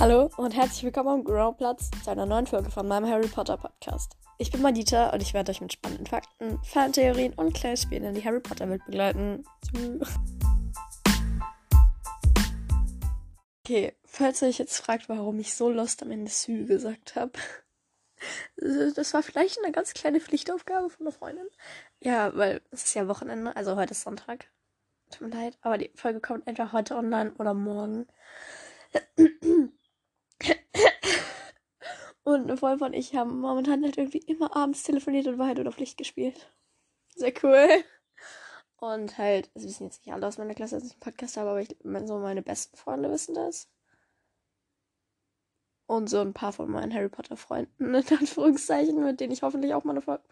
Hallo und herzlich willkommen am Growplatz zu einer neuen Folge von meinem Harry Potter Podcast. Ich bin Madita und ich werde euch mit spannenden Fakten, Fantheorien und kleinen Spielen in die Harry Potter Welt begleiten. Okay, falls ihr euch jetzt fragt, warum ich so lost am Ende Sü gesagt habe. Das war vielleicht eine ganz kleine Pflichtaufgabe von einer Freundin. Ja, weil es ist ja Wochenende, also heute ist Sonntag. Tut mir leid, aber die Folge kommt entweder heute online oder morgen. Und eine Freundin und ich haben momentan halt irgendwie immer abends telefoniert und Wahrheit oder Pflicht gespielt. Sehr cool. Und halt, es wissen jetzt nicht alle aus meiner Klasse, dass ich einen Podcast habe, aber ich, so meine besten Freunde wissen das. Und so ein paar von meinen Harry Potter Freunden, in Anführungszeichen, mit denen ich hoffentlich auch mal eine Folge.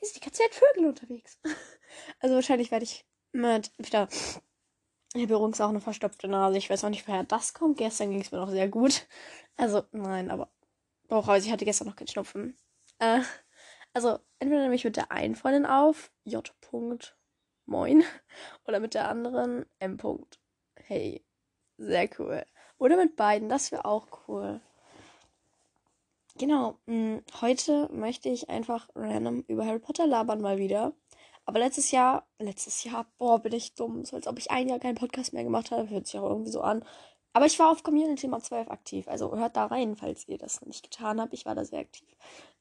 Ist die ganze Zeit Vögel unterwegs. Also wahrscheinlich werde ich mit wieder ich habe übrigens auch eine verstopfte Nase. Ich weiß auch nicht, woher das kommt. Gestern ging es mir noch sehr gut. Also, nein, aber. Doch, also ich hatte gestern noch keinen Schnupfen. Äh, also, entweder nehme ich mit der einen Freundin auf, J. Moin. Oder mit der anderen, M. Hey. Sehr cool. Oder mit beiden, das wäre auch cool. Genau, mh, mm, heute möchte ich einfach random über Harry Potter labern mal wieder. Aber letztes Jahr, letztes Jahr, boah, bin ich dumm. So als ob ich ein Jahr keinen Podcast mehr gemacht habe. Hört sich auch irgendwie so an. Aber ich war auf Community Nummer 12 aktiv. Also hört da rein, falls ihr das nicht getan habt. Ich war da sehr aktiv.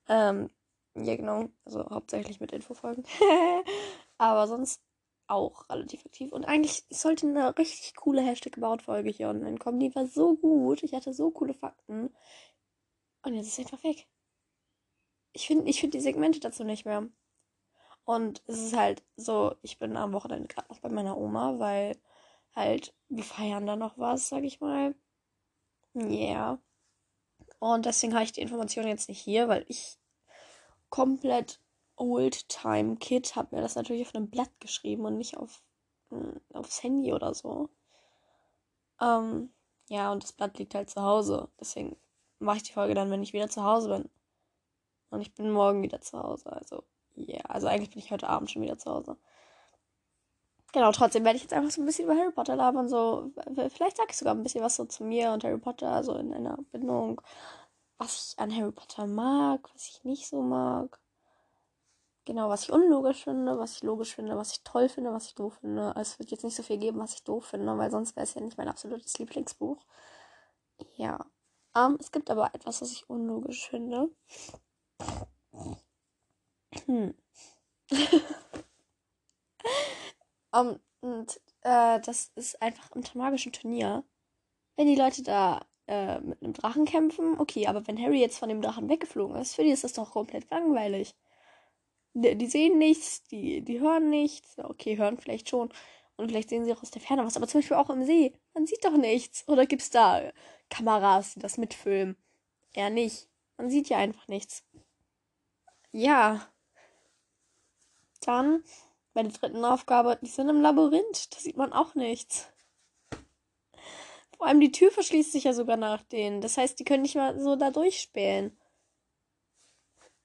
Ähm, ja, genau. Also hauptsächlich mit Infofolgen. Aber sonst auch relativ aktiv. Und eigentlich sollte eine richtig coole Hashtag About Folge hier online kommen. Die war so gut. Ich hatte so coole Fakten. Und jetzt ist sie einfach weg. Ich finde ich find die Segmente dazu nicht mehr. Und es ist halt so, ich bin am Wochenende gerade noch bei meiner Oma, weil halt, wir feiern da noch was, sag ich mal. Ja. Yeah. Und deswegen habe ich die Information jetzt nicht hier, weil ich komplett Old-Time-Kid habe mir das natürlich auf einem Blatt geschrieben und nicht auf, hm, aufs Handy oder so. Ähm, ja, und das Blatt liegt halt zu Hause. Deswegen mache ich die Folge dann, wenn ich wieder zu Hause bin. Und ich bin morgen wieder zu Hause. Also ja, yeah, also eigentlich bin ich heute Abend schon wieder zu Hause. Genau, trotzdem werde ich jetzt einfach so ein bisschen über Harry Potter labern. So, vielleicht sage ich sogar ein bisschen was so zu mir und Harry Potter, so in einer Bindung. Was ich an Harry Potter mag, was ich nicht so mag. Genau, was ich unlogisch finde, was ich logisch finde, was ich toll finde, was ich doof finde. Also es wird jetzt nicht so viel geben, was ich doof finde, weil sonst wäre es ja nicht mein absolutes Lieblingsbuch. Ja. Um, ähm, es gibt aber etwas, was ich unlogisch finde. Hm. um, und äh, das ist einfach unter magischen Turnier. Wenn die Leute da äh, mit einem Drachen kämpfen, okay, aber wenn Harry jetzt von dem Drachen weggeflogen ist, für die ist das doch komplett langweilig. Die, die sehen nichts, die, die hören nichts. Okay, hören vielleicht schon. Und vielleicht sehen sie auch aus der Ferne was. Aber zum Beispiel auch im See. Man sieht doch nichts. Oder gibt es da Kameras, die das mitfilmen? Eher nicht. Man sieht ja einfach nichts. Ja. Dann bei der dritten Aufgabe, die sind im Labyrinth. Da sieht man auch nichts. Vor allem die Tür verschließt sich ja sogar nach denen. Das heißt, die können nicht mal so da durchspähen.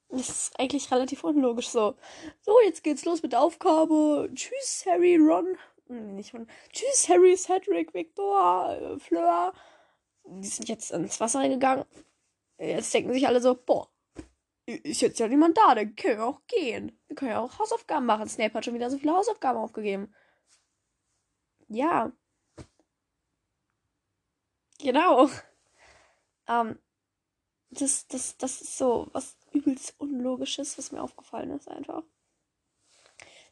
Das ist eigentlich relativ unlogisch so. So, jetzt geht's los mit der Aufgabe. Tschüss, Harry, Ron. Nee, nicht Ron. Tschüss, Harry, Cedric, Victor, Fleur. Die sind jetzt ins Wasser gegangen. Jetzt denken sich alle so, boah, ist jetzt ja niemand da, dann können wir auch gehen. Wir können ja auch Hausaufgaben machen. Snape hat schon wieder so viele Hausaufgaben aufgegeben. Ja. Genau. Ähm, das, das, das ist so was übelst Unlogisches, was mir aufgefallen ist, einfach.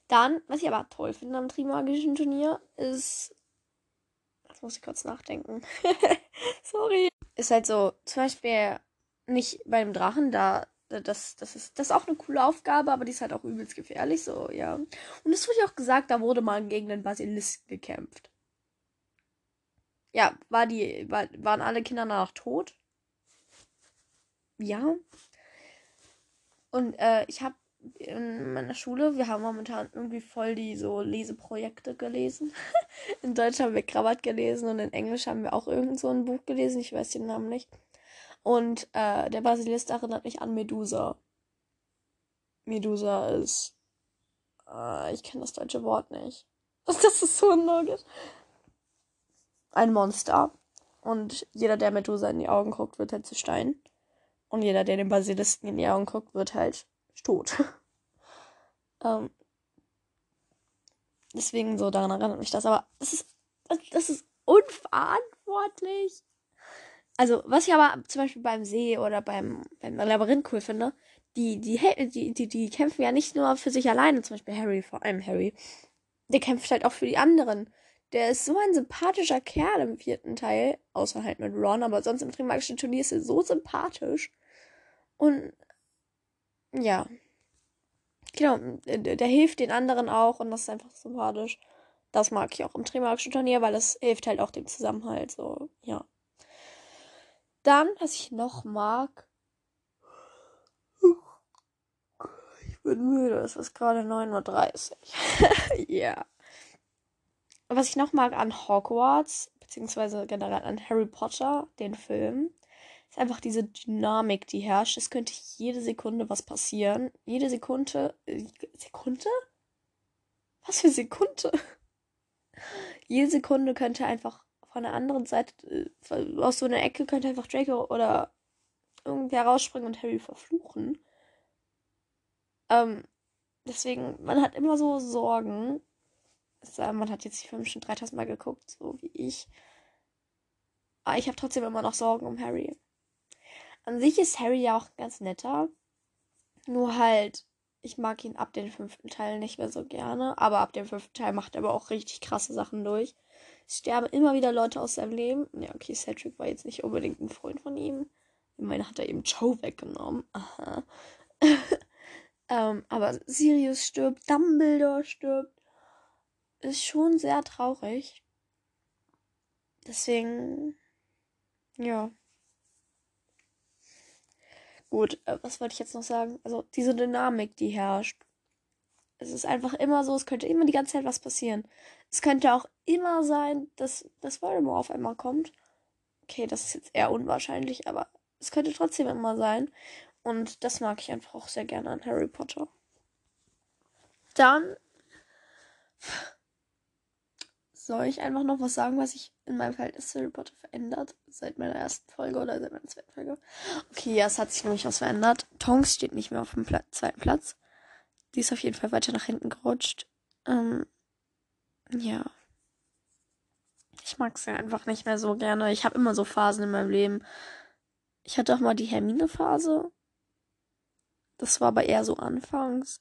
Dann, was ich aber toll finde am Trimagischen Turnier, ist. Jetzt muss ich kurz nachdenken. Sorry. Ist halt so, zum Beispiel nicht beim Drachen, da das, das, ist, das ist auch eine coole Aufgabe, aber die ist halt auch übelst gefährlich, so, ja. Und es wurde auch gesagt, da wurde mal gegen den Basilisk gekämpft. Ja, war die, war, waren alle Kinder danach tot? Ja. Und äh, ich habe in meiner Schule, wir haben momentan irgendwie voll die so Leseprojekte gelesen. in Deutsch haben wir Krabat gelesen und in Englisch haben wir auch irgend so ein Buch gelesen, ich weiß den Namen nicht. Und äh, der Basilisk erinnert mich an Medusa. Medusa ist. Äh, ich kenne das deutsche Wort nicht. Das ist so unlogisch. Ein Monster. Und jeder, der Medusa in die Augen guckt, wird halt zu Stein. Und jeder, der den Basilisken in die Augen guckt, wird halt tot. ähm, deswegen so, daran erinnert mich das. Aber das ist, das ist unverantwortlich. Also, was ich aber zum Beispiel beim See oder beim, beim Labyrinth cool finde, die, die, die, die, die kämpfen ja nicht nur für sich alleine, zum Beispiel Harry, vor allem Harry. Der kämpft halt auch für die anderen. Der ist so ein sympathischer Kerl im vierten Teil, außer halt mit Ron, aber sonst im Trimagischen Turnier ist er so sympathisch. Und ja. Genau, der, der, hilft den anderen auch und das ist einfach sympathisch. Das mag ich auch im Trimagischen Turnier, weil es hilft halt auch dem Zusammenhalt. So, ja. Dann, was ich noch mag. Ich bin müde, es ist gerade 9.30 Uhr. ja. Was ich noch mag an Hogwarts, beziehungsweise generell an Harry Potter, den Film, ist einfach diese Dynamik, die herrscht. Es könnte jede Sekunde was passieren. Jede Sekunde. Äh, Sekunde? Was für Sekunde? jede Sekunde könnte einfach von der anderen Seite, äh, aus so einer Ecke könnte einfach Draco oder irgendwer rausspringen und Harry verfluchen. Ähm, deswegen, man hat immer so Sorgen. Man hat jetzt die Filme schon 3000 Mal geguckt, so wie ich. Aber ich habe trotzdem immer noch Sorgen um Harry. An sich ist Harry ja auch ganz netter. Nur halt, ich mag ihn ab dem fünften Teil nicht mehr so gerne. Aber ab dem fünften Teil macht er aber auch richtig krasse Sachen durch. Es sterben immer wieder Leute aus seinem Leben. Ja, okay, Cedric war jetzt nicht unbedingt ein Freund von ihm. Ich meine, hat er eben Joe weggenommen. Aha. ähm, aber Sirius stirbt, Dumbledore stirbt. Ist schon sehr traurig. Deswegen, ja. Gut, äh, was wollte ich jetzt noch sagen? Also diese Dynamik, die herrscht. Es ist einfach immer so, es könnte immer die ganze Zeit was passieren. Es könnte auch immer sein, dass das Voldemort auf einmal kommt. Okay, das ist jetzt eher unwahrscheinlich, aber es könnte trotzdem immer sein. Und das mag ich einfach auch sehr gerne an Harry Potter. Dann soll ich einfach noch was sagen, was sich in meinem Verhältnis zu Harry Potter verändert? Seit meiner ersten Folge oder seit meiner zweiten Folge? Okay, ja, es hat sich nämlich was verändert. Tonks steht nicht mehr auf dem Pla zweiten Platz. Die ist auf jeden Fall weiter nach hinten gerutscht. Ähm, ja. Ich mag sie einfach nicht mehr so gerne. Ich habe immer so Phasen in meinem Leben. Ich hatte auch mal die Hermine-Phase. Das war aber eher so anfangs.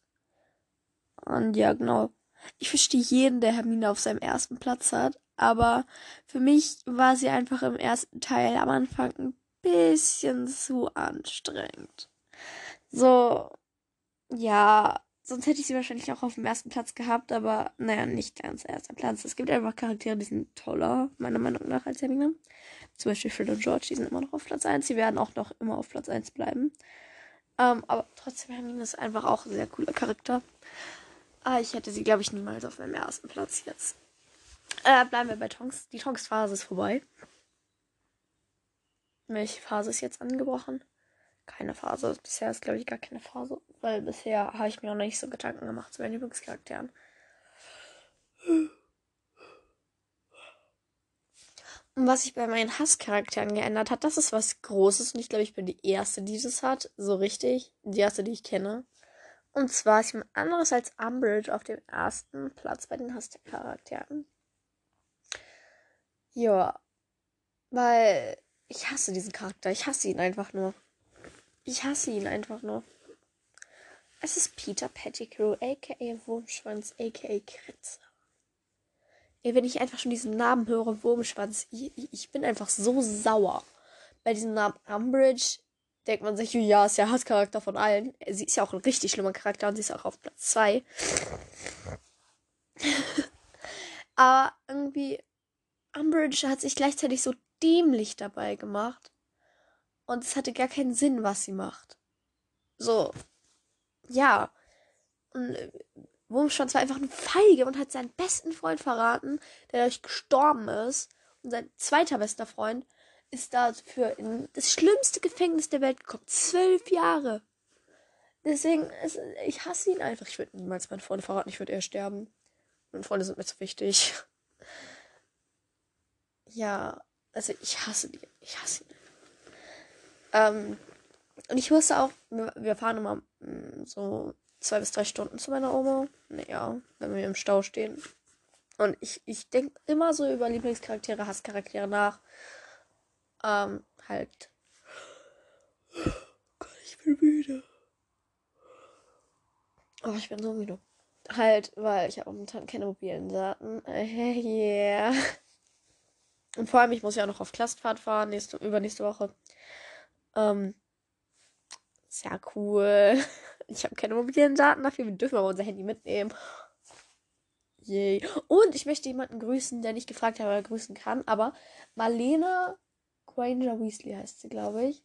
Und ja, genau. Ich verstehe jeden, der Hermine auf seinem ersten Platz hat, aber für mich war sie einfach im ersten Teil am Anfang ein bisschen zu anstrengend. So, ja, sonst hätte ich sie wahrscheinlich auch auf dem ersten Platz gehabt, aber naja, nicht ganz erster Platz. Es gibt einfach Charaktere, die sind toller, meiner Meinung nach, als Hermine. Zum Beispiel Fred und George, die sind immer noch auf Platz 1. Sie werden auch noch immer auf Platz 1 bleiben. Ähm, aber trotzdem, Hermine ist einfach auch ein sehr cooler Charakter. Ah, ich hätte sie, glaube ich, niemals auf meinem ersten Platz jetzt. Äh, bleiben wir bei Tonks. Die Tonks-Phase ist vorbei. Welche Phase ist jetzt angebrochen? Keine Phase. Bisher ist, glaube ich, gar keine Phase. Weil bisher habe ich mir auch noch nicht so Gedanken gemacht zu meinen Lieblingscharakteren. Und was sich bei meinen Hasscharakteren geändert hat, das ist was Großes. Und ich glaube, ich bin die Erste, die das hat. So richtig. Die Erste, die ich kenne. Und zwar ist jemand anderes als Umbridge auf dem ersten Platz bei den Hasscharakteren. Ja. Weil ich hasse diesen Charakter. Ich hasse ihn einfach nur. Ich hasse ihn einfach nur. Es ist Peter Pettigrew, aka Wurmschwanz, aka Kritze. Ey, wenn ich einfach schon diesen Namen höre, Wurmschwanz, ich, ich bin einfach so sauer. Bei diesem Namen Umbridge denkt man sich, ja, ist ja Hasscharakter von allen. Sie ist ja auch ein richtig schlimmer Charakter und sie ist auch auf Platz 2. Aber irgendwie, Umbridge hat sich gleichzeitig so dämlich dabei gemacht. Und es hatte gar keinen Sinn, was sie macht. So, ja. Und äh, Wurmschwanz war einfach ein Feige und hat seinen besten Freund verraten, der dadurch gestorben ist. Und sein zweiter bester Freund ist dafür in das schlimmste Gefängnis der Welt gekommen. Zwölf Jahre. Deswegen, ist, ich hasse ihn einfach. Ich würde niemals meinen Freund verraten, ich würde eher sterben. Meine Freunde sind mir zu wichtig. Ja, Also ich hasse die. Ich hasse die. Ähm, und ich wusste auch, wir fahren immer mm, so zwei bis drei Stunden zu meiner Oma. Naja, wenn wir im Stau stehen. Und ich, ich denke immer so über Lieblingscharaktere, Hasscharaktere nach. Ähm, halt. Gott, ich bin müde. Oh, ich bin so müde. Halt, weil ich habe momentan keine mobilen Daten. Yeah. Und vor allem, ich muss ja auch noch auf Klassenfahrt fahren, nächste, übernächste Woche. Ähm, sehr cool. Ich habe keine mobilen Daten dafür. Wir dürfen aber unser Handy mitnehmen. Yay. Und ich möchte jemanden grüßen, der nicht gefragt hat, ob er grüßen kann. Aber Marlene Granger Weasley heißt sie, glaube ich.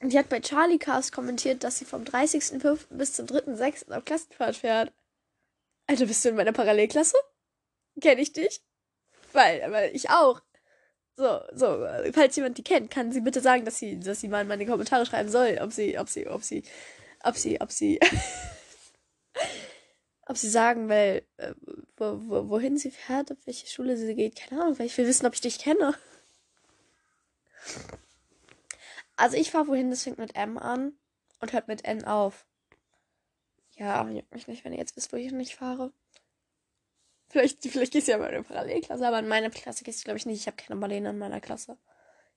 Und die hat bei Charlie Cast kommentiert, dass sie vom 30.05. bis zum 3.06. auf Klassenfahrt fährt. Alter, bist du in meiner Parallelklasse? Kenn ich dich? Weil, weil ich auch. So, so, falls jemand die kennt, kann sie bitte sagen, dass sie, dass sie mal in meine Kommentare schreiben soll, ob sie, ob sie, ob sie, ob sie, ob sie, ob sie sagen will, äh, wo, wo, wohin sie fährt, auf welche Schule sie geht, keine Ahnung, weil ich will wissen, ob ich dich kenne. Also ich fahre wohin, das fängt mit M an und hört mit N auf. Ja, juckt mich nicht, wenn ihr jetzt wisst, wo ich nicht fahre. Vielleicht, vielleicht gehst du ja mal in eine Parallelklasse, aber in meiner Klasse gehst du, glaube ich, nicht. Ich habe keine Marlene in meiner Klasse.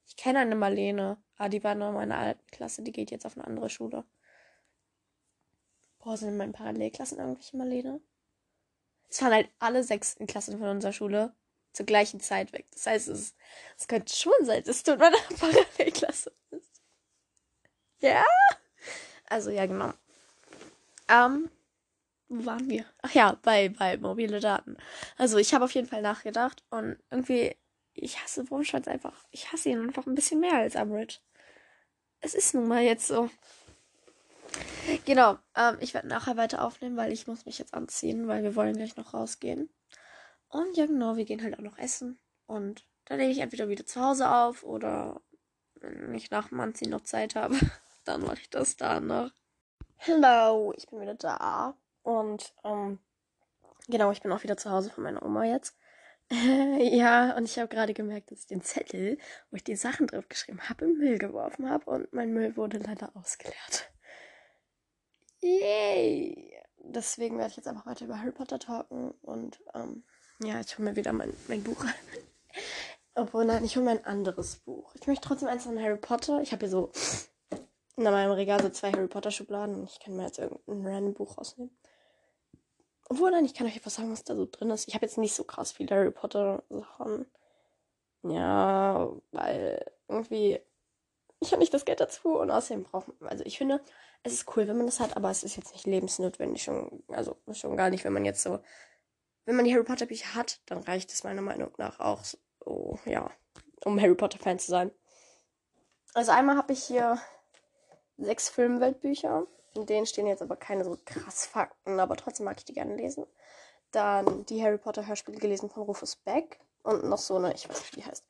Ich kenne eine Marlene. Ah, die war nur in meiner alten Klasse. Die geht jetzt auf eine andere Schule. Boah, sind in meinen Parallelklassen irgendwelche Marlene? Es waren halt alle sechsten Klassen von unserer Schule zur gleichen Zeit weg. Das heißt, es, es könnte schon sein, dass du in meiner Parallelklasse bist. Ja? Also, ja, genau. Ähm, wo waren wir? Ach ja, bei, bei mobile Daten. Also ich habe auf jeden Fall nachgedacht und irgendwie, ich hasse Wurmschwanz einfach. Ich hasse ihn einfach ein bisschen mehr als Amrit. Es ist nun mal jetzt so. Genau, ähm, ich werde nachher weiter aufnehmen, weil ich muss mich jetzt anziehen, weil wir wollen gleich noch rausgehen. Und ja, genau, wir gehen halt auch noch essen. Und dann lege ich entweder wieder zu Hause auf oder wenn ich nach dem Anziehen noch Zeit habe, dann mache ich das danach. Hallo, ich bin wieder da. Und ähm, genau, ich bin auch wieder zu Hause von meiner Oma jetzt. ja, und ich habe gerade gemerkt, dass ich den Zettel, wo ich die Sachen drauf geschrieben habe, im Müll geworfen habe und mein Müll wurde leider ausgeleert. Yay! Deswegen werde ich jetzt einfach weiter über Harry Potter talken und ähm, ja, ich hole mir wieder mein, mein Buch. Obwohl, nein, ich hole mir ein anderes Buch. Ich möchte trotzdem eins von Harry Potter. Ich habe hier so in meinem Regal so zwei Harry Potter Schubladen und ich kann mir jetzt irgendein random Buch rausnehmen. Obwohl, nein, ich kann euch etwas sagen, was da so drin ist. Ich habe jetzt nicht so krass viele Harry Potter Sachen. Ja, weil irgendwie ich habe nicht das Geld dazu und außerdem braucht man, also ich finde, es ist cool, wenn man das hat, aber es ist jetzt nicht lebensnotwendig schon, also schon gar nicht, wenn man jetzt so, wenn man die Harry Potter Bücher hat, dann reicht es meiner Meinung nach auch so, ja, um Harry Potter Fan zu sein. Also einmal habe ich hier sechs Filmweltbücher in denen stehen jetzt aber keine so krass Fakten, aber trotzdem mag ich die gerne lesen. Dann die Harry Potter Hörspiele gelesen von Rufus Beck und noch so eine, ich weiß nicht, wie die heißt.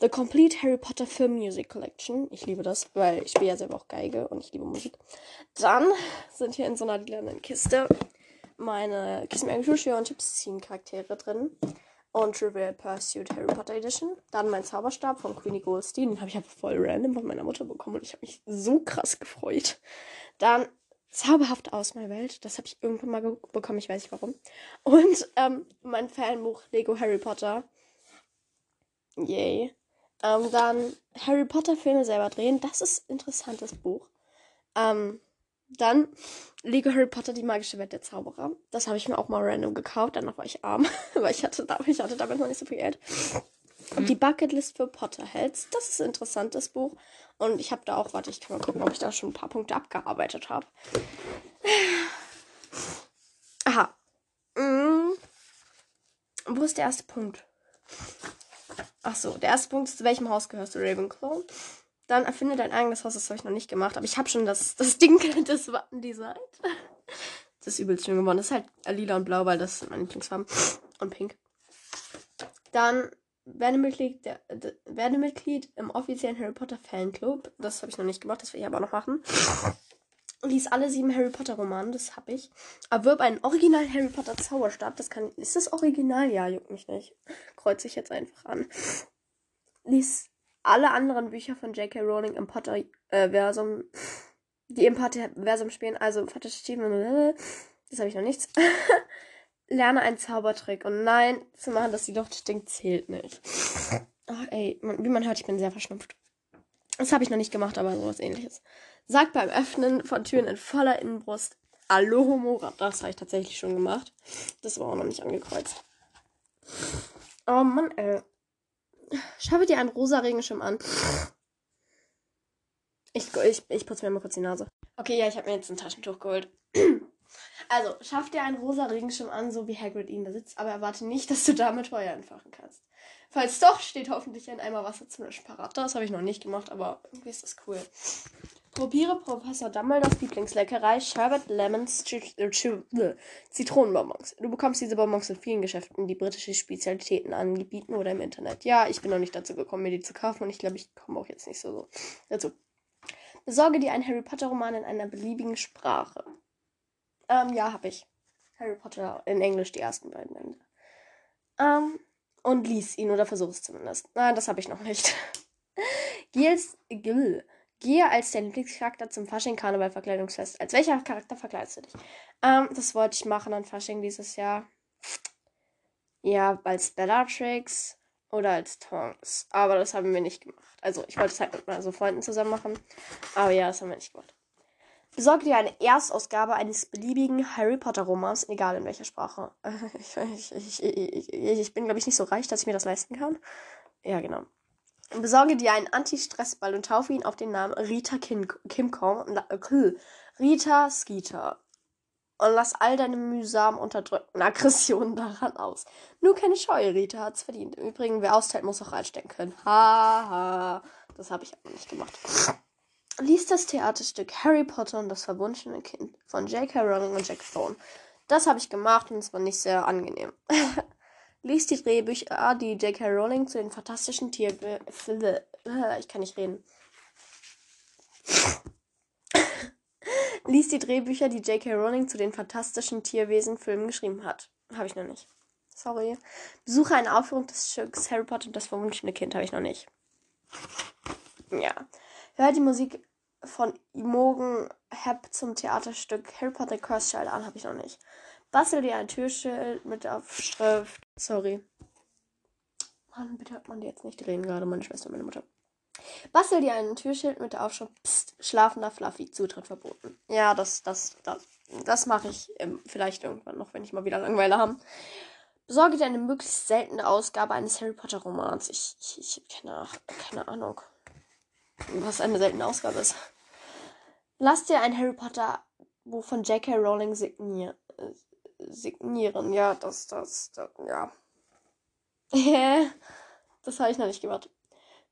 The Complete Harry Potter Film Music Collection. Ich liebe das, weil ich spiele ja selber auch Geige und ich liebe Musik. Dann sind hier in so einer lilanen Kiste meine Kiss Me Angry und Tipsy Charaktere drin. Und Trivial Pursuit Harry Potter Edition. Dann mein Zauberstab von Queenie Goldstein. Den habe ich einfach voll random von meiner Mutter bekommen und ich habe mich so krass gefreut. Dann Zauberhaft aus meiner Welt. Das habe ich irgendwann mal bekommen, ich weiß nicht warum. Und ähm, mein Fanbuch Lego Harry Potter. Yay. Ähm, dann Harry Potter Filme selber drehen. Das ist ein interessantes Buch. Ähm, dann Lego Harry Potter, die magische Welt der Zauberer. Das habe ich mir auch mal random gekauft. Danach war ich arm, weil ich hatte, ich hatte damit noch nicht so viel Geld. Und die Bucketlist für Potterheads, das ist ein interessantes Buch. Und ich habe da auch, warte, ich kann mal gucken, ob ich da schon ein paar Punkte abgearbeitet habe. Aha. Mhm. Wo ist der erste Punkt? Ach so, der erste Punkt ist, zu welchem Haus gehörst du, Ravenclaw? Dann erfinde dein eigenes Haus, das habe ich noch nicht gemacht, aber ich habe schon das, das Ding, das Wappen designt. Das ist übelst schön geworden. Das ist halt lila und blau, weil das sind meine Lieblingsfarben. Und pink. Dann werde Mitglied, der, der, werde Mitglied im offiziellen Harry Potter Fanclub. Das habe ich noch nicht gemacht, das will ich aber noch machen. Lies alle sieben Harry Potter Romane, das habe ich. Erwirb einen Original Harry Potter Zauberstab. Das kann. Ist das Original? Ja, juckt mich nicht. Kreuze ich jetzt einfach an. lies alle anderen Bücher von J.K. Rowling im Potter-Versum, die im Potter-Versum spielen, also Fantasy das habe ich noch nichts. Lerne einen Zaubertrick. Und nein, zu machen, dass die Luft stinkt, zählt nicht. Ach, ey, wie man hört, ich bin sehr verschnupft. Das habe ich noch nicht gemacht, aber sowas ähnliches. Sag beim Öffnen von Türen in voller Innenbrust Alohomora. Das habe ich tatsächlich schon gemacht. Das war auch noch nicht angekreuzt. Oh Mann, ey. Schaffe dir einen rosa Regenschirm an. Ich, ich, ich putze mir mal kurz die Nase. Okay, ja, ich habe mir jetzt ein Taschentuch geholt. Also, schaff dir einen rosa Regenschirm an, so wie Hagrid ihn da sitzt, aber erwarte nicht, dass du damit Feuer entfachen kannst. Falls doch, steht hoffentlich ein Eimer Wasser zum Löschen parat. Das habe ich noch nicht gemacht, aber irgendwie ist das cool. Probiere Professor Dumbledores Lieblingsleckerei Sherbet Lemons Zitronenbonbons. Du bekommst diese Bonbons in vielen Geschäften, die britische Spezialitäten anbieten oder im Internet. Ja, ich bin noch nicht dazu gekommen, mir die zu kaufen und ich glaube, ich komme auch jetzt nicht so, so dazu. Besorge dir einen Harry Potter Roman in einer beliebigen Sprache. Ähm, ja, habe ich. Harry Potter in Englisch die ersten beiden Bände. Ähm, und lies ihn oder versuch es zumindest. Nein, das habe ich noch nicht. Gils, Gil, gehe als dein Lieblingscharakter zum Fasching Karneval Verkleidungsfest. Als welcher Charakter verkleidest du dich? Ähm, das wollte ich machen an Fasching dieses Jahr. Ja, als Bellatrix oder als Tonks. Aber das haben wir nicht gemacht. Also ich wollte es halt mit meinen so Freunden zusammen machen. Aber ja, das haben wir nicht gemacht. Besorge dir eine Erstausgabe eines beliebigen Harry Potter Romans, egal in welcher Sprache. Ich, ich, ich, ich bin, glaube ich, nicht so reich, dass ich mir das leisten kann. Ja, genau. Besorge dir einen Anti-Stress-Ball und taufe ihn auf den Namen Rita Kim Kimcom. Äh, Rita Skeeter. Und lass all deine mühsam unterdrückten Aggressionen daran aus. Nur keine Scheu, Rita hat's verdient. Im Übrigen, wer austeilt, muss auch einstecken können. Haha. Ha. Das habe ich aber nicht gemacht liest das Theaterstück Harry Potter und das verwunschene Kind von J.K. Rowling und Jack Thorne. Das habe ich gemacht und es war nicht sehr angenehm. liest die Drehbücher, die J.K. Rowling zu den fantastischen Tier... Ich kann nicht reden. liest die Drehbücher, die J.K. Rowling zu den fantastischen Tierwesen-Filmen geschrieben hat. Habe ich noch nicht. Sorry. Besuche eine Aufführung des Stücks Harry Potter und das verwunschene Kind. Habe ich noch nicht. Ja. Hör die Musik von Imogen Hepp zum Theaterstück Harry Potter Curse Child an, habe ich noch nicht. Bastel dir ein Türschild mit Aufschrift. Sorry. Mann, bitte hört man die jetzt nicht. Reden gerade, meine Schwester und meine Mutter. Bastel dir ein Türschild mit der Aufschrift Psst, schlafender Fluffy, Zutritt verboten. Ja, das, das, das, das mache ich ähm, vielleicht irgendwann noch, wenn ich mal wieder Langeweile habe. Besorge dir eine möglichst seltene Ausgabe eines Harry Potter Romans. Ich, ich, ich habe keine, keine Ahnung was eine seltene Ausgabe ist. Lass dir ein Harry Potter Buch von J.K. Rowling signier signieren. Ja, das, das, das ja. das habe ich noch nicht gemacht.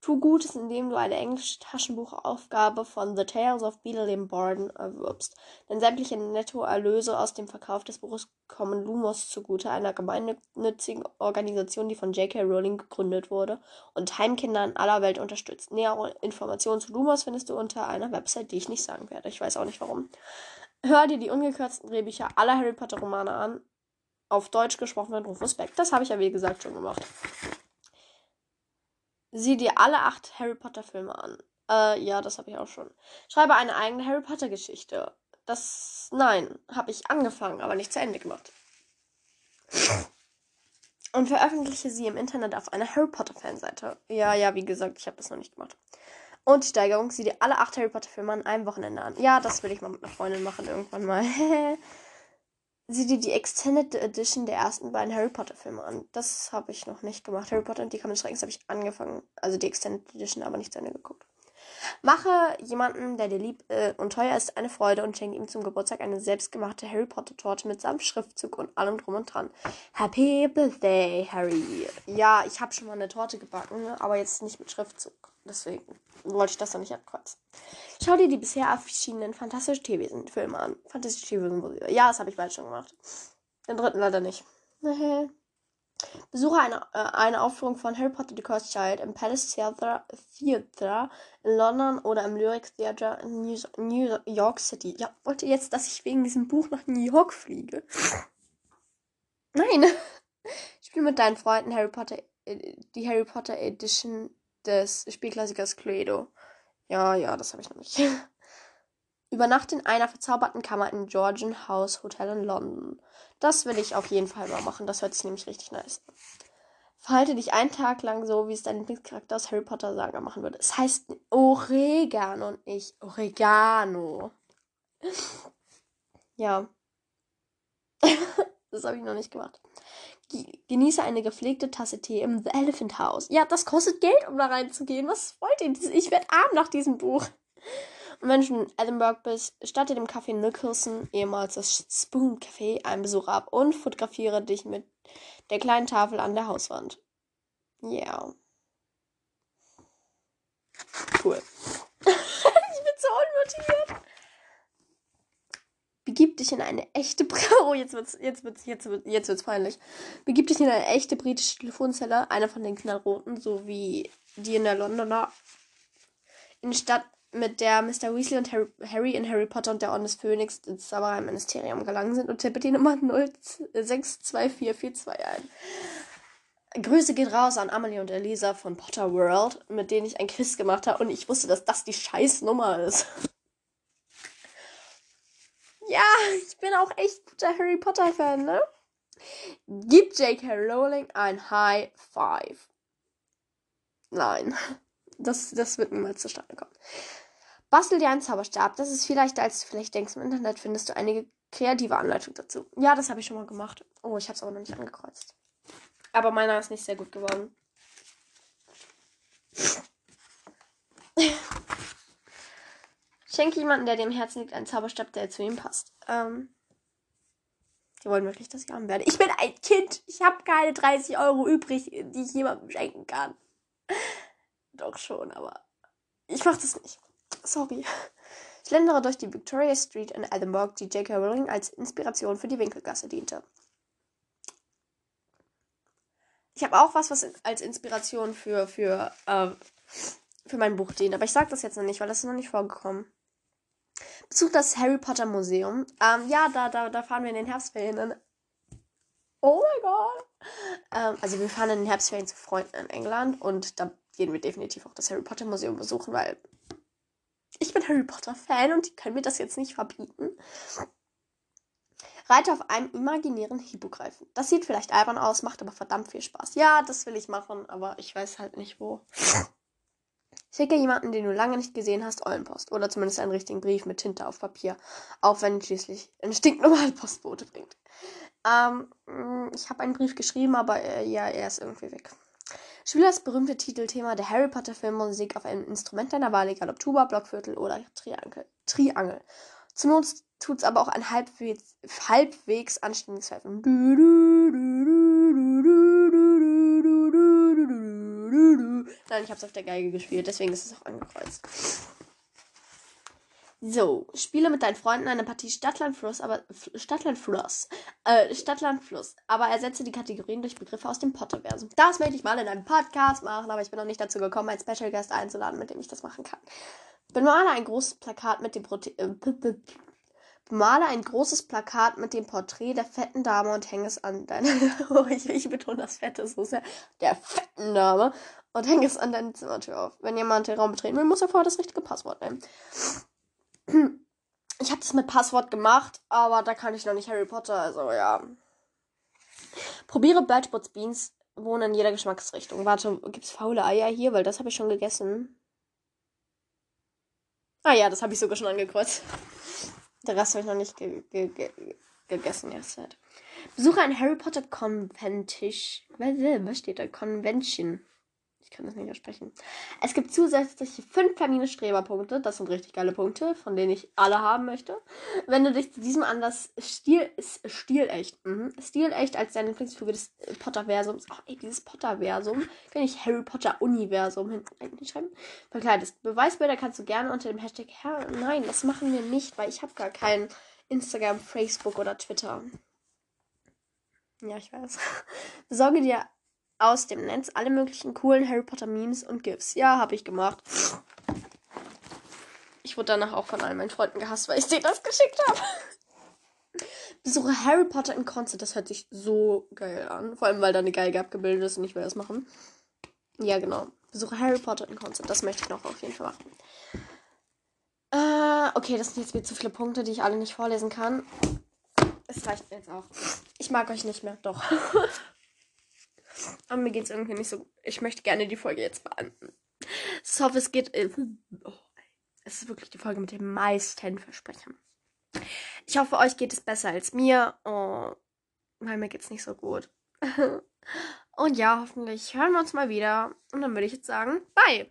Tu Gutes, indem du eine englische Taschenbuchaufgabe von The Tales of Beetlejuice Borden erwirbst. Denn sämtliche Nettoerlöse aus dem Verkauf des Buches kommen Lumos zugute, einer gemeinnützigen Organisation, die von J.K. Rowling gegründet wurde und Heimkinder in aller Welt unterstützt. Nähere Informationen zu Lumos findest du unter einer Website, die ich nicht sagen werde. Ich weiß auch nicht warum. Hör dir die ungekürzten Drehbücher aller Harry Potter Romane an. Auf Deutsch gesprochen von Rufus Beck. Das habe ich ja wie gesagt schon gemacht. Sieh dir alle acht Harry Potter Filme an. Äh, ja, das habe ich auch schon. Schreibe eine eigene Harry Potter Geschichte. Das, nein, habe ich angefangen, aber nicht zu Ende gemacht. Und veröffentliche sie im Internet auf einer Harry Potter Fanseite. Ja, ja, wie gesagt, ich habe das noch nicht gemacht. Und die Steigerung, sieh dir alle acht Harry Potter Filme an einem Wochenende an. Ja, das will ich mal mit einer Freundin machen irgendwann mal. sieh dir die Extended Edition der ersten beiden Harry Potter Filme an. Das habe ich noch nicht gemacht. Harry Potter und die Kammer Schreckens habe ich angefangen. Also die Extended Edition, aber nicht zu Ende geguckt. Mache jemanden, der dir lieb äh, und teuer ist, eine Freude und schenke ihm zum Geburtstag eine selbstgemachte Harry Potter Torte mit samt Schriftzug und allem drum und dran. Happy Birthday, Harry. Ja, ich habe schon mal eine Torte gebacken, aber jetzt nicht mit Schriftzug. Deswegen wollte ich das noch nicht abkreuzen. Schau dir die bisher erschienenen Fantastische Tierwesen-Filme an. Fantastische Tierwesen, ja, das habe ich bald schon gemacht. Den dritten leider nicht. Besuche eine, äh, eine Aufführung von Harry Potter The Cursed Child im Palace Theatre, Theatre in London oder im Lyric Theatre in New, New York City. Ja, wollt ihr jetzt, dass ich wegen diesem Buch nach New York fliege? Nein! Spiel mit deinen Freunden Harry Potter, äh, die Harry Potter Edition des Spielklassikers Cluedo. Ja, ja, das habe ich noch nicht. Übernacht in einer verzauberten Kammer im Georgian House Hotel in London. Das will ich auf jeden Fall mal machen. Das hört sich nämlich richtig nice. Verhalte dich einen Tag lang so, wie es dein Lieblingscharakter aus Harry Potter Saga machen würde. Es heißt Oregano und nicht Oregano. Ja. das habe ich noch nicht gemacht. Genieße eine gepflegte Tasse Tee im The Elephant House. Ja, das kostet Geld, um da reinzugehen. Was wollt ihr? Ich werde arm nach diesem Buch. Und wenn du in Edinburgh bist, statte dem Café Nicholson, ehemals das Spoon Café, einen Besuch ab und fotografiere dich mit der kleinen Tafel an der Hauswand. Ja. Yeah. Cool. ich bin so unmotiviert. Begib dich in eine echte Oh, jetzt wird's, jetzt wird's, jetzt wird's, jetzt wird's peinlich. Begib dich in eine echte britische Telefonzelle, einer von den knallroten, so wie die in der Londoner in Stadt mit der Mr. Weasley und Harry, Harry in Harry Potter und der Orden des Phönix ins Zaubereiministerium gelangen sind und tippe die Nummer 062442 ein. Grüße geht raus an Amelie und Elisa von Potter World, mit denen ich ein Quiz gemacht habe und ich wusste, dass das die scheiß Nummer ist. Ja, ich bin auch echt guter Harry Potter Fan, ne? Gib J.K. Rowling ein High Five. Nein, das, das wird niemals zustande kommen. Bastel dir einen Zauberstab. Das ist vielleicht, als du vielleicht denkst, im Internet findest du einige kreative Anleitungen dazu. Ja, das habe ich schon mal gemacht. Oh, ich habe es aber noch nicht angekreuzt. Aber meiner ist nicht sehr gut geworden. Schenke jemanden, der im Herzen liegt, einen Zauberstab, der zu ihm passt. Ähm, die wollen wirklich, dass ich arm werde. Ich bin ein Kind. Ich habe keine 30 Euro übrig, die ich jemandem schenken kann. Doch schon, aber ich mache das nicht. Sorry. Ich schlendere durch die Victoria Street in Edinburgh, die J.K. Rowling als Inspiration für die Winkelgasse diente. Ich habe auch was, was als Inspiration für, für, äh, für mein Buch dient. Aber ich sage das jetzt noch nicht, weil das ist noch nicht vorgekommen. Besuch das Harry Potter Museum. Ähm, ja, da, da, da fahren wir in den Herbstferien. In oh mein Gott. Ähm, also wir fahren in den Herbstferien zu Freunden in England und da gehen wir definitiv auch das Harry Potter Museum besuchen, weil ich bin Harry Potter Fan und die können mir das jetzt nicht verbieten. Reite auf einem imaginären Hippogreifen. Das sieht vielleicht albern aus, macht aber verdammt viel Spaß. Ja, das will ich machen, aber ich weiß halt nicht wo. Schicke jemanden, den du lange nicht gesehen hast, Eulenpost. Oder zumindest einen richtigen Brief mit Tinte auf Papier. Auch wenn schließlich ein stinknormaler Postbote bringt. Ähm, ich habe einen Brief geschrieben, aber äh, ja, er ist irgendwie weg. Das berühmte Titelthema der Harry Potter Filmmusik auf einem Instrument deiner Wahl, egal ob Tuba, Blockviertel oder Triangel. Triangel. Zur Not tut's aber auch ein halbwegs, halbwegs anständiges Pfeifen. Nein, ich hab's auf der Geige gespielt, deswegen ist es auch angekreuzt. So, spiele mit deinen Freunden eine Partie Stadtlandfluss, aber Stadtlandfluss, äh, Stadtlandfluss, aber ersetze die Kategorien durch Begriffe aus dem Potterversum. Das möchte ich mal in einem Podcast machen, aber ich bin noch nicht dazu gekommen, einen Special Guest einzuladen, mit dem ich das machen kann. Bemale ein großes Plakat mit dem Prote äh, Bemale ein großes Plakat mit dem Porträt der fetten Dame und hänge es an deine. oh, ich, ich betone das Fette so sehr. Der fetten Dame und hänge es an deine Zimmertür auf. Wenn jemand den Raum betreten will, muss er vorher das richtige Passwort nehmen. Ich habe das mit Passwort gemacht, aber da kann ich noch nicht Harry Potter, also ja. Probiere Birchwoods Beans wohnen in jeder Geschmacksrichtung. Warte, gibt's faule Eier hier? Weil das habe ich schon gegessen. Ah ja, das habe ich sogar schon angekreuzt. Der Rest habe ich noch nicht ge ge ge gegessen derzeit. Besuche ein Harry Potter Convention. Was steht da? Convention. Ich kann das nicht aussprechen. Es gibt zusätzliche fünf Termine-Streberpunkte. Das sind richtig geile Punkte, von denen ich alle haben möchte. Wenn du dich zu diesem Anlass Stil, stilecht, mhm, stilecht als deine Lieblingsfigur des Potterversums, ach ey, dieses Potterversum, kann ich Harry Potter Universum hinschreiben, verkleidest. Beweisbilder kannst du gerne unter dem Hashtag Herr. Nein, das machen wir nicht, weil ich habe gar kein Instagram, Facebook oder Twitter. Ja, ich weiß. Besorge dir aus dem Netz alle möglichen coolen Harry Potter Memes und GIFs. Ja, habe ich gemacht. Ich wurde danach auch von all meinen Freunden gehasst, weil ich denen das geschickt habe. Besuche Harry Potter in Konzert. Das hört sich so geil an. Vor allem, weil da eine Geige abgebildet ist und ich will das machen. Ja, genau. Besuche Harry Potter in Konzert. Das möchte ich noch auf jeden Fall machen. Äh, okay, das sind jetzt wieder zu viele Punkte, die ich alle nicht vorlesen kann. Es reicht mir jetzt auch. Ich mag euch nicht mehr. Doch. Aber mir geht es irgendwie nicht so gut. Ich möchte gerne die Folge jetzt beenden. Hoffe, es geht. Oh, es ist wirklich die Folge mit den meisten Versprechen. Ich hoffe, euch geht es besser als mir. Oh, weil mir geht es nicht so gut. Und ja, hoffentlich hören wir uns mal wieder. Und dann würde ich jetzt sagen, bye.